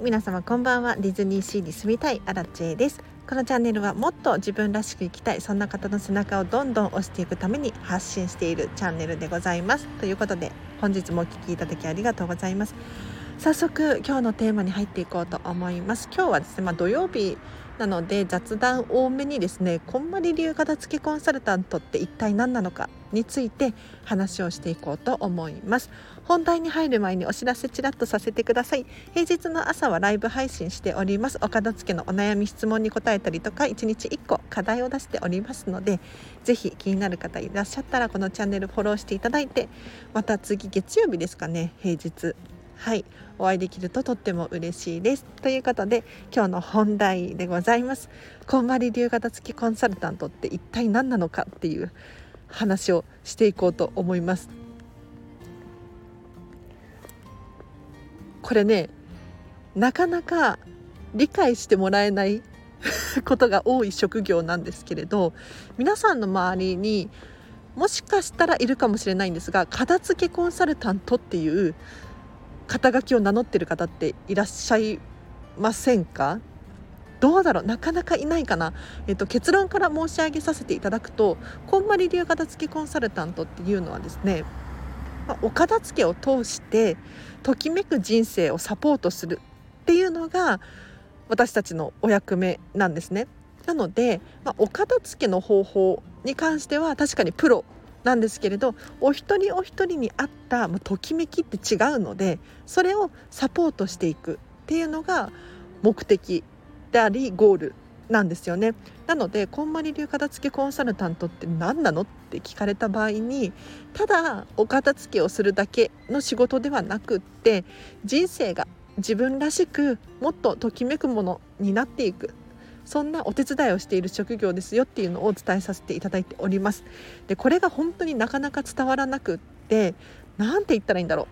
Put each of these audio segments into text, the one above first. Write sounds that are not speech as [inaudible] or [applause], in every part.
皆様こんばんは。ディズニーシーに住みたいアラチェです。このチャンネルはもっと自分らしく生きたい。そんな方の背中をどんどん押していくために発信しているチャンネルでございます。ということで本日もお聴きいただきありがとうございます。早速今日のテーマに入っていこうと思います。今日はですねまあ、土曜日なので雑談多めにですねこんまり流片付けコンサルタントって一体何なのかについて話をしていこうと思います。本題に入る前にお知らせちらっとさせてください。平日の朝はライブ配信しております。お片付けのお悩み質問に答えたりとか1日1個課題を出しておりますのでぜひ気になる方いらっしゃったらこのチャンネルフォローしていただいてまた次月曜日ですかね平日はい。お会いできるととっても嬉しいです。ということで今日の本題でございます。こんまり流型付きコンサルタントって一体何なのかっていう話をしていこうと思います。これねなかなか理解してもらえない [laughs] ことが多い職業なんですけれど皆さんの周りにもしかしたらいるかもしれないんですが片付けコンサルタントっていう肩書きを名乗ってる方っていらっしゃいませんか？どうだろう？なかなかいないかな、えっと、結論から申し上げさせていただくとこんまり流片付きコンサルタントっていうのはですね、まあ、お片付けを通してときめく人生をサポートするっていうのが私たちのお役目なんですね。なので、まあ、お片付けの方法に関しては確かにプロなんですけれどお一人お一人に合ったときめきって違うのでそれをサポートしていくっていうのが目的でありゴールなんですよね。なのでこんまり流片付けコンサルタントって何なのって聞かれた場合にただお片付けをするだけの仕事ではなくって人生が自分らしくもっとときめくものになっていくそんなお手伝いをしている職業ですよっていうのをお伝えさせていただいております。でこれが本当になかなか伝わらなくって何て言ったらいいんだろ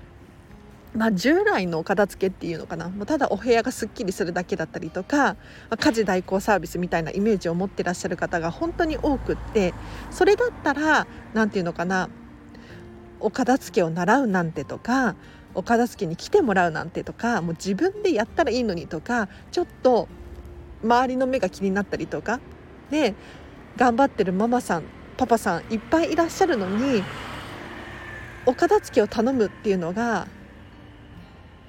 う。まあ、従来の片付けっていうのかな。もうただお部屋がすっきりするだけだったりとか、まあ、家事代行サービスみたいなイメージを持ってらっしゃる方が本当に多くってそれだったら何て言うのかな。お片付けを習うなんてとかお片付けに来てもらうなんてとかもう自分でやったらいいのにとかちょっと周りの目が気になったりとか。で頑張ってるママさんパパさんいっぱいいらっしゃるのにお片付けを頼むっていうのが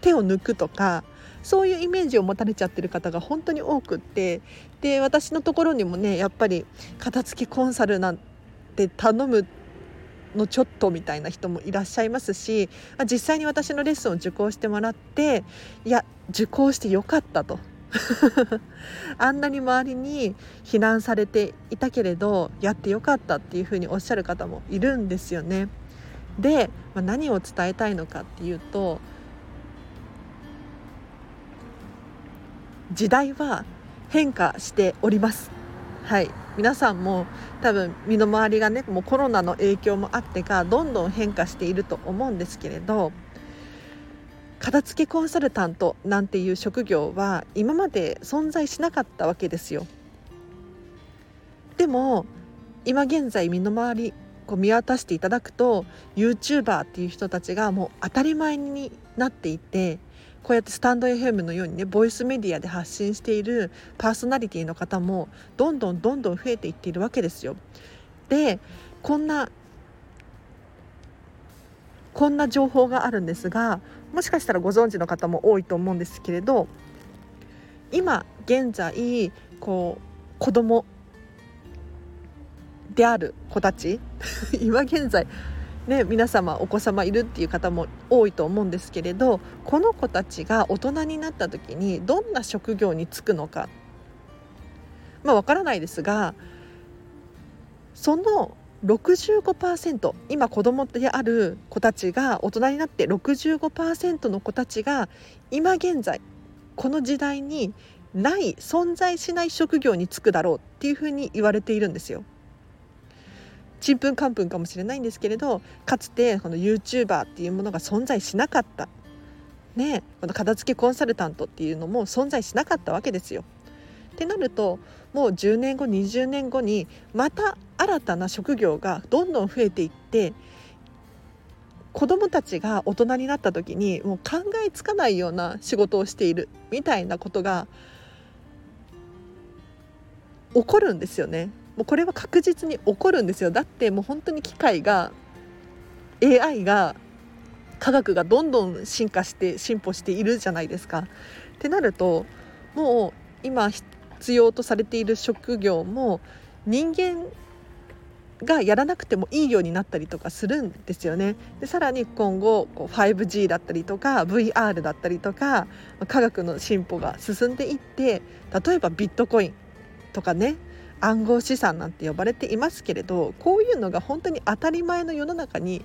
手を抜くとかそういうイメージを持たれちゃってる方が本当に多くってで私のところにもねやっぱり片付けコンサルなんて頼むのちょっとみたいな人もいらっしゃいますし実際に私のレッスンを受講してもらっていや受講してよかったと。[laughs] あんなに周りに非難されていたけれどやってよかったっていうふうにおっしゃる方もいるんですよね。で、まあ、何を伝えたいのかっていうと時代は変化しております。はい皆さんも多分身の回りがねもうコロナの影響もあってかどんどん変化していると思うんですけれど片付けコンサルタントなんていう職業は今まで存在しなかったわけですよでも今現在身の回りこう見渡していただくと YouTuber っていう人たちがもう当たり前になっていてこうやってスタンド FM のようにねボイスメディアで発信しているパーソナリティの方もどんどんどんどん増えていっているわけですよ。でこんなこんな情報があるんですがもしかしたらご存知の方も多いと思うんですけれど今現在こう子供である子たち [laughs] 今現在ね、皆様お子様いるっていう方も多いと思うんですけれどこの子たちが大人になった時にどんな職業に就くのか。まあわからないですがその65%今子供である子たちが大人になって65%の子たちが今現在この時代にない存在しない職業に就くだろうっていうふうに言われているんですよ。ちんぷんかんぷんかもしれないんですけれどかつてこの YouTuber っていうものが存在しなかった、ね、この片付けコンサルタントっていうのも存在しなかったわけですよ。ってなるともう10年後20年後にまた新たな職業がどんどん増えていって子どもたちが大人になった時にもう考えつかないような仕事をしているみたいなことが起こるんですよね。もうこれは確実に起こるんですよだってもう本当に機械が AI が科学がどんどん進化して進歩しているじゃないですか。ってなるともう今必要とされている職業も人間がやらなくてもいいようになったりとかするんですよね。でさらに今後こう 5G だったりとか VR だったりとか科学の進歩が進んでいって例えばビットコインとかね暗号資産なんて呼ばれていますけれどこういうのが本当に当たり前の世の中に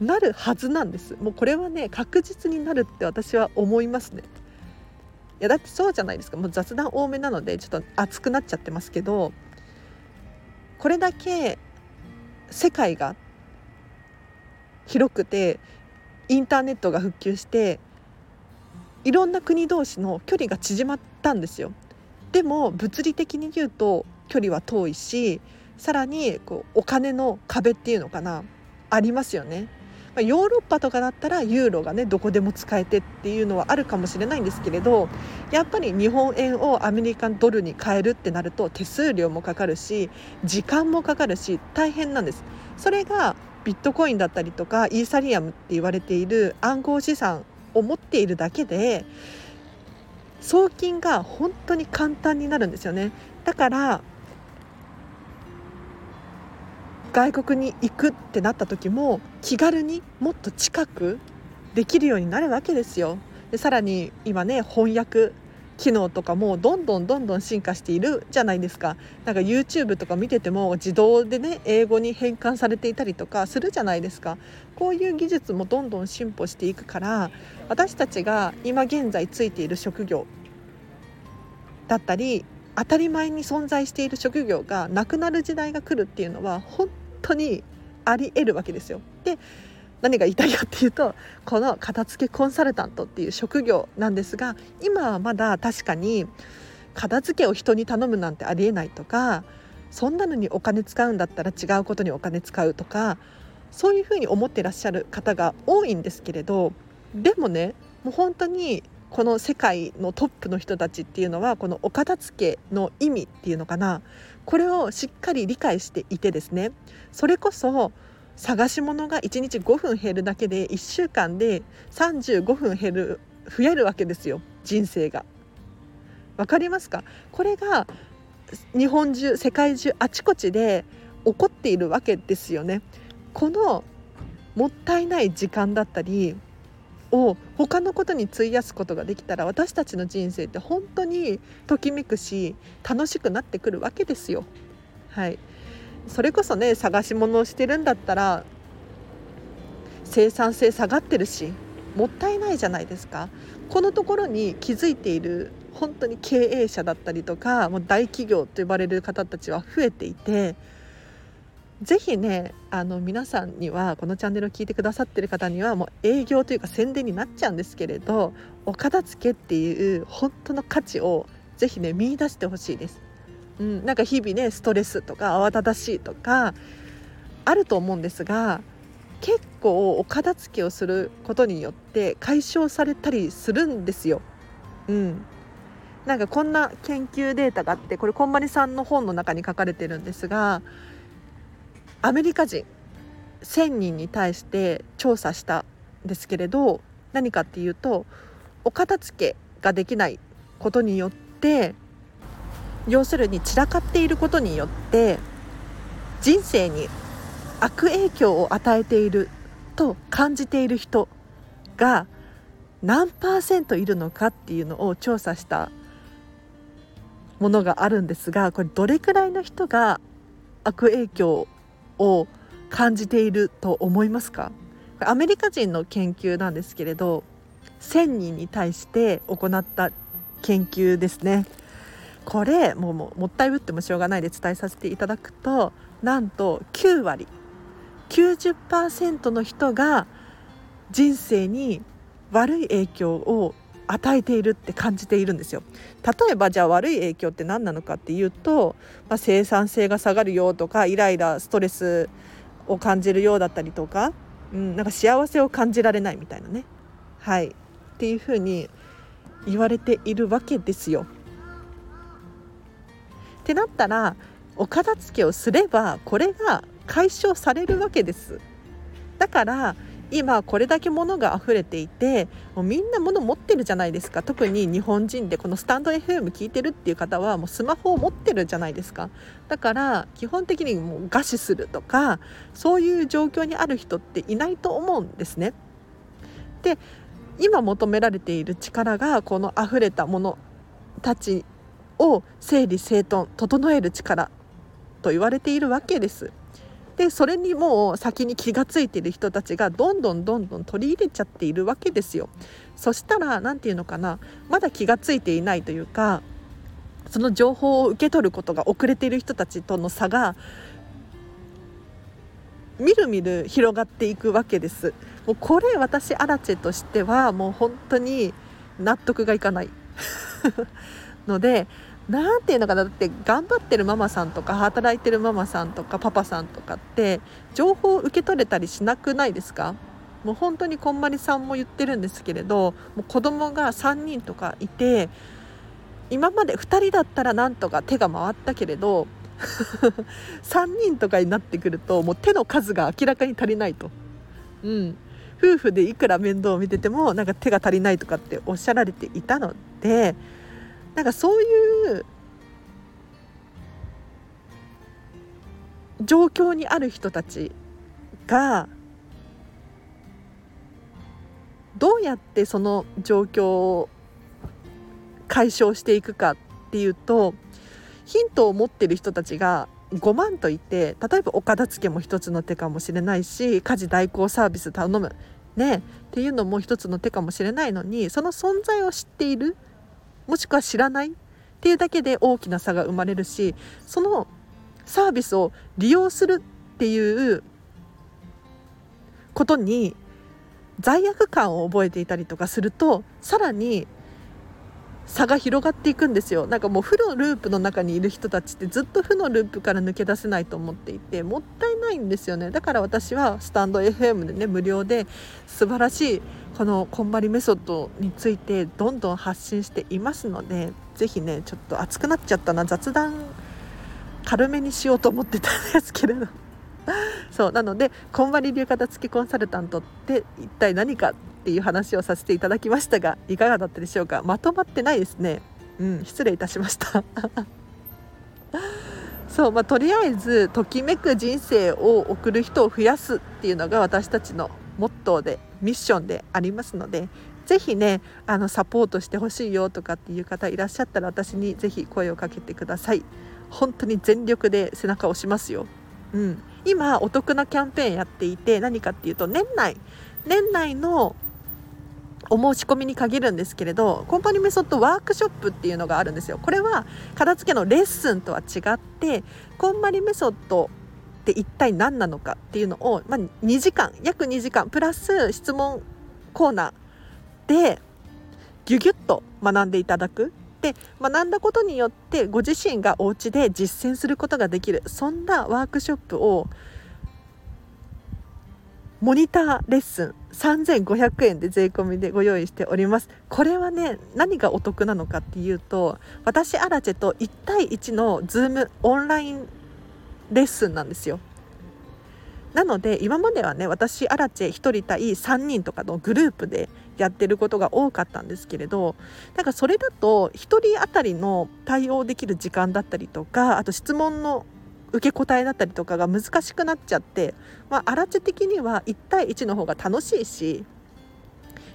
なるはずなんです。もうこれはね確実になるって私は思いますね。いやだってそうじゃないですか。もう雑談多めなのでちょっと熱くなっちゃってますけどこれだけ世界が広くてインターネットが復旧していろんな国同士の距離が縮まったんですよ。でも物理的に言うと距離は遠いしさらにこうお金の壁っていうのかなありますよね。ま、ヨーロッパとかだったらユーロがねどこでも使えてっていうのはあるかもしれないんですけれどやっぱり日本円をアメリカンドルに変えるってなると手数料もかかるし時間もかかるし大変なんです。それがビットコインだったりとかイーサリアムって言われている暗号資産を持っているだけで送金が本当に簡単になるんですよねだから外国に行くってなった時も気軽にもっと近くできるようになるわけですよ。でさらに今ね翻訳機能とかもどんどんどんどん進化しているじゃないですかなんか YouTube とか見てても自動でね英語に変換されていたりとかするじゃないですかこういう技術もどんどん進歩していくから私たちが今現在ついている職業だったり当たり前に存在している職業がなくなる時代が来るっていうのは本当にありえるわけですよ。で何が言いたいかっていうとこの片付けコンサルタントっていう職業なんですが今はまだ確かに片付けを人に頼むなんてありえないとかそんなのにお金使うんだったら違うことにお金使うとかそういうふうに思ってらっしゃる方が多いんですけれどでもねもう本当にこの世界のトップの人たちっていうのはこのお片付けの意味っていうのかなこれをしっかり理解していてですねそれこそ探し物が1日5分減るだけで1週間で35分減る増えるわけですよ人生が。わかりますか？これが日本中世界中あちこちで起こっているわけですよね。このもったいない時間だったりを他のことに費やすことができたら私たちの人生って本当にときめくし楽しくなってくるわけですよ。はい、それこそね探し物をしてるんだったら生産性下がってるしもったいないじゃないですか。このところに気づいている本当に経営者だったりとかもう大企業と呼ばれる方たちは増えていてぜひねあの皆さんにはこのチャンネルを聞いてくださってる方にはもう営業というか宣伝になっちゃうんですけれどお片付けっていう本当の価値をぜひね見出してほしいです。うん、なんか日々ねストレスとか慌ただしいとかあると思うんですが結構お片付けをすることによって解消されたりするんですよ。うん、なんかこんな研究データがあってこれこんまりさんの本の中に書かれてるんですがアメリカ人1,000人に対して調査したんですけれど何かっていうとお片付けができないことによって要するに散らかっていることによって人生に悪影響を与えていると感じている人が何パーセントいるのかっていうのを調査したものがあるんですがこれどれくらいの人が悪影響を感じていると思いますか？アメリカ人の研究なんですけれど1,000人に対して行った研究ですね。これもうももったいぶってもしょうがないで伝えさせていただくとなんと9割90%の人が人生に悪い影響を与えているって感じているんですよ。例えばじゃあ悪い影響って何なのかっていうと、まあ、生産性が下がるよとかイライラストレスを感じるようだったりとかうん、なんか幸せを感じられないみたいなね。はい。っていうふうに言われているわけですよ。ってなったらお片付けをすればこれが解消されるわけです。だから今これだけ物が溢れていてもうみんな物持ってるじゃないですか特に日本人でこのスタンド FM 聞いてるっていう方はもうスマホを持ってるじゃないですかだから基本的にもう餓死するとかそういう状況にある人っていないと思うんですね。で今求められている力がこの溢れたものたちを整理整頓整える力と言われているわけです。でそれにもう先に気が付いている人たちがどんどんどんどん取り入れちゃっているわけですよ。そしたら何て言うのかなまだ気が付いていないというかその情報を受け取ることが遅れている人たちとの差がみるみる広がっていくわけです。もうこれ私アラチェとしてはもう本当に納得がいかない [laughs] ので何ていうのかな？だって頑張ってるママさんとか働いてるママさんとかパパさんとかって情報を受け取れたりしなくないですか？もう本当にこんまりさんも言ってるんですけれどもう子供が3人とかいて今まで2人だったらなんとか手が回ったけれど [laughs] 3人とかになってくるともう手の数が明らかに足りないと。うん、夫婦でいくら面倒を見ててもなんか手が足りないとかっておっしゃられていたのでなんかそういう状況にある人たちがどうやってその状況を解消していくかっていうとヒントを持ってる人たちが5万といて例えばお片付けも一つの手かもしれないし家事代行サービス頼むねっていうのも一つの手かもしれないのにその存在を知っているもしくは知らないっていうだけで大きな差が生まれるしそのサービスを利用するっていうことに罪悪感を覚えていたりとかするとさらに差が広がっていくんですよ。なんかもう負のループの中にいる人たちってずっと負のループから抜け出せないと思っていてもったいないんですよね。だから私はスタンド FM でね無料で素晴らしいこのこんまりメソッドについてどんどん発信していますので是非ねちょっと熱くなっちゃったな。雑談軽めにしようと思ってたんですけれど。[laughs] そう。なのでこんまり流片付きコンサルタントって一体何かっていう話をさせていただきましたがいかがだったでしょうか？まとまってないですね。うん失礼いたしました。[laughs] そうまあ、とりあえずときめく人生を送る人を増やすっていうのが私たちのモットーでミッションでありますのでぜひねあのサポートしてほしいよとかっていう方いらっしゃったら私にぜひ声をかけてください。本当に全力で背中を押しますよ、うん、今お得なキャンペーンやっていて何かっていうと年内。年内のお申し込みに限るんですけれどコンパニーメソッドワークショップっていうのがあるんですよ。これは片付けのレッスンとは違ってこんまりメソッドって一体何なのかっていうのを、まあ、2時間約2時間プラス質問コーナーでギュギュッと学んでいただく。で学んだことによってご自身がお家で実践することができるそんなワークショップをモニターレッスン3500円で税込みでご用意しております。これはね何がお得なのかっていうと私アラチェと1対1のズームオンラインレッスンなんですよ。なので今まではね私アラチェ1人対3人とかのグループでやってることが多かったんですけれどなんかそれだと1人当たりの対応できる時間だったりとかあと質問の受け答えだったりとかが難しくなっちゃって、まあ、アラチェ的には1対1の方が楽しいし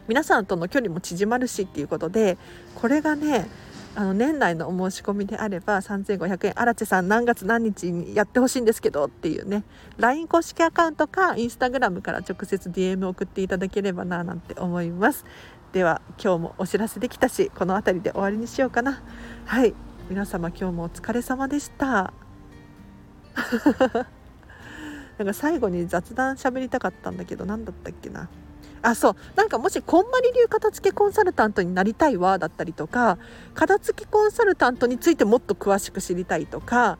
皆さんとの距離も縮まるしっていうことでこれがねあの年内のお申し込みであれば3500円荒地さん何月何日にやってほしいんですけどっていうね LINE 公式アカウントか Instagram から直接 DM 送っていただければななんて思います。では今日もお知らせできたしこの辺りで終わりにしようかな。はい。皆様今日もお疲れ様でした。[laughs] なんか最後に雑談喋りたかったんだけど何だったっけな。あそう。なんかもしこんまり流片付けコンサルタントになりたいわだったりとか片付けコンサルタントについてもっと詳しく知りたいとか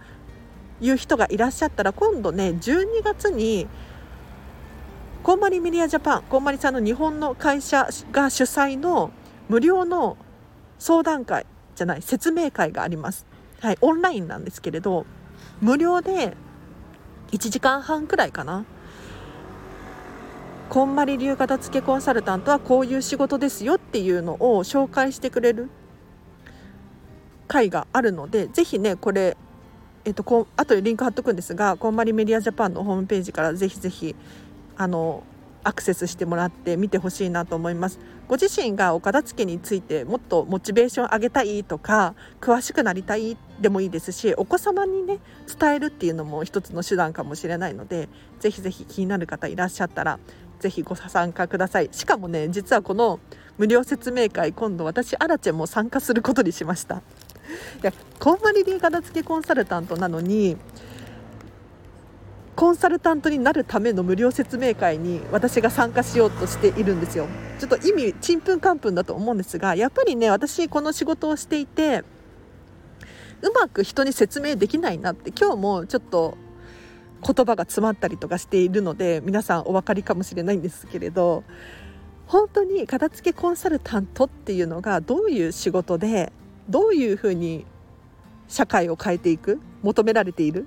いう人がいらっしゃったら今度ね12月にコンマリメディアジャパンコンマリさんの日本の会社が主催の無料の相談会じゃない説明会があります、はい、オンラインなんですけれど無料で1時間半くらいかな。こんまり流型付けコンサルタントはこういう仕事ですよっていうのを紹介してくれる会があるので是非ねこれえっとこ後でリンク貼っとくんですがこんまりメディアジャパンのホームページからぜひぜひあのアクセスしてもらって見てほしいなと思います。ご自身がお片付けについてもっとモチベーション上げたいとか詳しくなりたいでもいいですしお子様にね伝えるっていうのも一つの手段かもしれないのでぜひぜひ気になる方いらっしゃったらぜひご参加ください。しかもね実はこの無料説明会今度私アラチェも参加することにしました。いやこんまり流片付けコンサルタントなのにコンサルタントになるための無料説明会に私が参加しようとしているんですよ。ちょっと意味ちんぷんかんぷんだと思うんですがやっぱりね私この仕事をしていてうまく人に説明できないなって今日もちょっと言葉が詰まったりとかしているので皆さんお分かりかもしれないんですけれど本当に片付けコンサルタントっていうのがどういう仕事でどういうふうに社会を変えていく求められている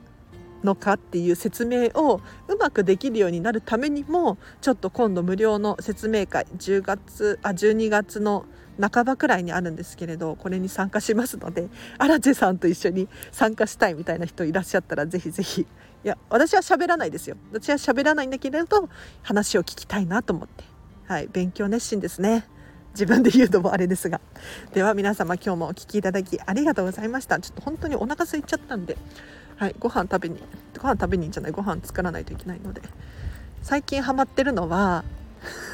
のかっていう説明をうまくできるようになるためにもちょっと今度無料の説明会10月あ12月の半ばくらいにあるんですけれどこれに参加しますので荒地さんと一緒に参加したいみたいな人いらっしゃったらぜひぜひ。いや私は喋らないですよ。私は喋らないんだけれど話を聞きたいなと思って。はい勉強熱心ですね。自分で言うのもあれですが。では皆様今日もお聴きいただきありがとうございました。ちょっと本当にお腹空いちゃったんで。はい、ご飯食べにご飯食べにんじゃないご飯作らないといけないので。最近ハマってるのは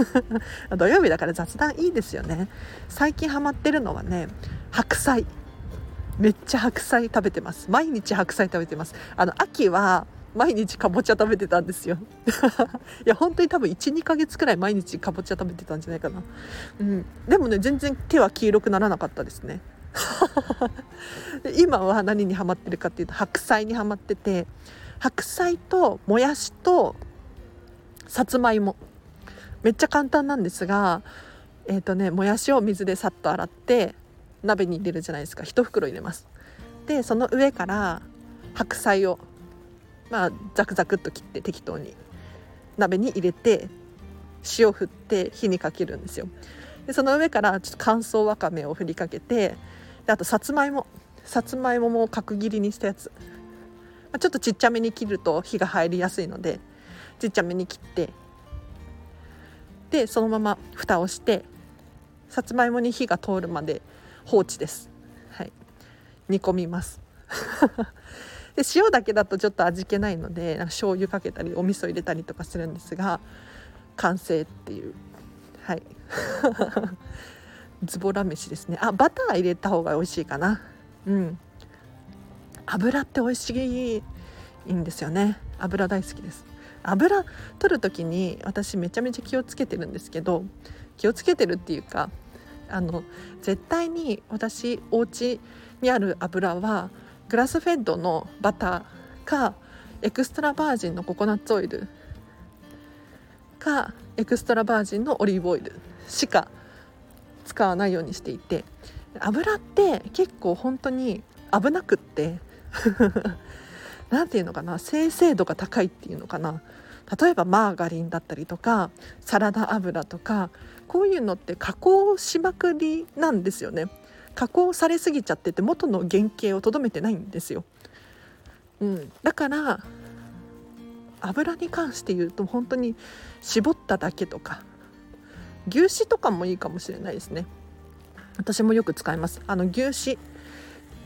[laughs] 土曜日だから雑談いいですよね。最近ハマってるのはね白菜。めっちゃ白菜食べてます。毎日白菜食べてます。あの秋は毎日かぼちゃ食べてたんですよ。[laughs] いや本当に多分12ヶ月くらい毎日かぼちゃ食べてたんじゃないかな。うん。でもね全然手は黄色くならなかったですね。[laughs] 今は何にハマってるかっていうと白菜にはまってて白菜ともやしとさつまいも。めっちゃ簡単なんですがえっ、ー、とねもやしを水でさっと洗って鍋に入れるじゃないですか。1袋入れます。でその上から白菜をまあザクザクっと切って適当に。鍋に入れて塩振って火にかけるんですよ。でその上からちょっと乾燥わかめを振りかけてであとさつまいもさつまいもも角切りにしたやつ、ま、ちょっとちっちゃめに切ると火が入りやすいのでちっちゃめに切ってでそのまま蓋をしてさつまいもに火が通るまで放置です、はい、煮込みます。[laughs] で塩だけだとちょっと味気ないのでなんか醤油かけたりお味噌入れたりとかするんですが完成っていう。はい。ズボラ飯ですね。あバター入れた方が美味しいかな。うん。油って美味しいいいんですよね。油大好きです。油取る時に私めちゃめちゃ気をつけてるんですけど気をつけてるっていうかあの絶対に私お家にある油はグラスフェッドのバターかエクストラバージンのココナッツオイルかエクストラバージンのオリーブオイルしか使わないようにしていて油って結構本当に危なくって [laughs] 何て言うのかな精製度が高いっていうのかな。例えばマーガリンだったりとかサラダ油とかこういうのって加工しまくりなんですよね。加工されすぎちゃってて元の原型をとどめてないんですよ、うん、だから油に関して言うと本当に絞っただけとか牛脂とかもいいかもしれないですね。私もよく使います。あの牛脂っ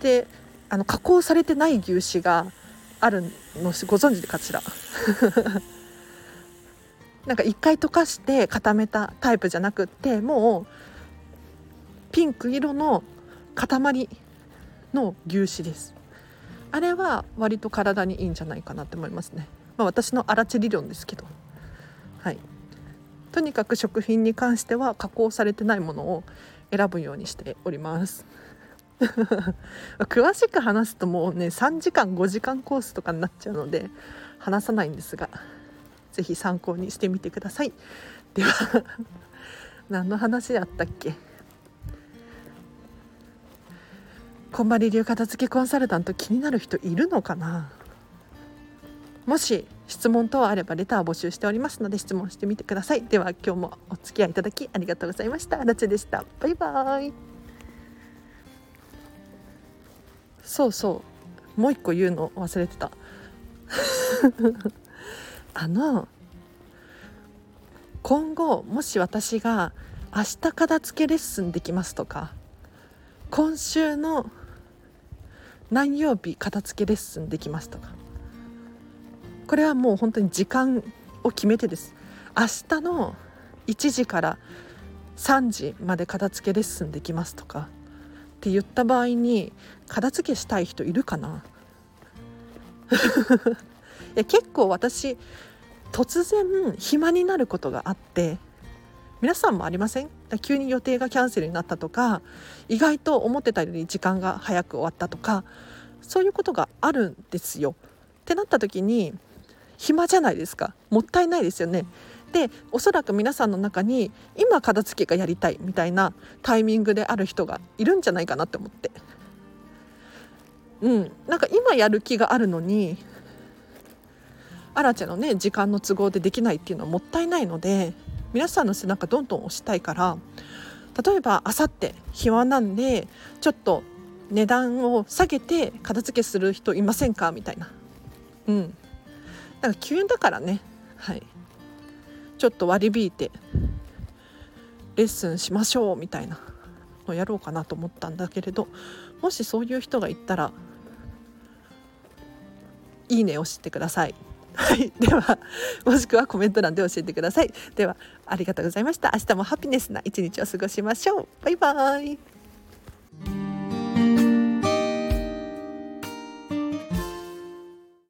てあの加工されてない牛脂があるのご存知でかしら？[laughs] なんか一回溶かして固めたタイプじゃなくってもうピンク色の塊の牛脂です。あれは割と体にいいんじゃないかなって思いますね。まあ私のアラチ理論ですけど。はい。とにかく食品に関しては加工されてないものを選ぶようにしております。[laughs] 詳しく話すともうね3時間5時間コースとかになっちゃうので話さないんですがぜひ参考にしてみてください。[laughs] では何の話やったっけ？こんまり流片付けコンサルタント気になる人いるのかな？もし質問等あればレター募集しておりますので質問してみてください。では今日もお付き合いいただきありがとうございました。ラチでした。バイバイ。そうそう。もう一個言うの忘れてた。[laughs] あの今後もし私が明日片付けレッスンできますとか今週の何曜日片付けレッスンできますとかこれはもう本当に時間を決めてです。明日の1時から3時まで片付けレッスンできますとかって言った場合に片付けしたい人いるかな？[laughs] いや結構私突然暇になることがあって皆さんもありません？急に予定がキャンセルになったとか意外と思ってたより時間が早く終わったとかそういうことがあるんですよ。ってなった時に暇じゃないですか。もったいないですよね。でおそらく皆さんの中に今片付けがやりたいみたいなタイミングである人がいるんじゃないかなって思って。うん、なんか今やる気があるのにアラチェのね時間の都合でできないっていうのはもったいないので皆さんの背中どんどん押したいから例えばあさって暇なんでちょっと値段を下げて片付けする人いませんか？みたいな。うん。なんか急だからねはいちょっと割り引いてレッスンしましょうみたいなのをやろうかなと思ったんだけれどもしそういう人がいたらいいねをしてください。はい、ではもしくはコメント欄で教えてください。ではありがとうございました。明日もハピネスな一日を過ごしましょう。バイバイ。